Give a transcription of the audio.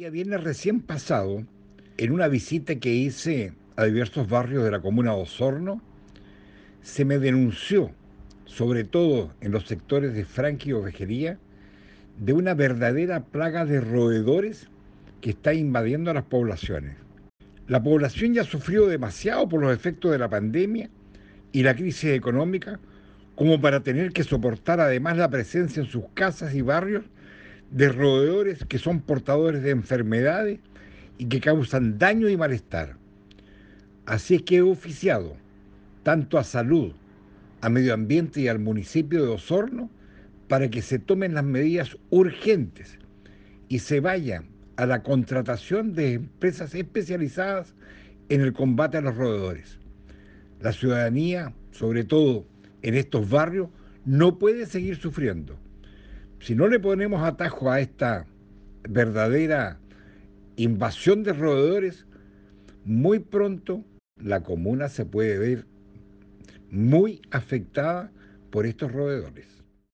día viernes recién pasado, en una visita que hice a diversos barrios de la comuna de Osorno, se me denunció, sobre todo en los sectores de Franqui y Ovejería, de una verdadera plaga de roedores que está invadiendo a las poblaciones. La población ya sufrió demasiado por los efectos de la pandemia y la crisis económica como para tener que soportar además la presencia en sus casas y barrios de roedores que son portadores de enfermedades y que causan daño y malestar. Así es que he oficiado tanto a salud, a medio ambiente y al municipio de Osorno para que se tomen las medidas urgentes y se vaya a la contratación de empresas especializadas en el combate a los roedores. La ciudadanía, sobre todo en estos barrios, no puede seguir sufriendo. Si no le ponemos atajo a esta verdadera invasión de roedores, muy pronto la comuna se puede ver muy afectada por estos roedores.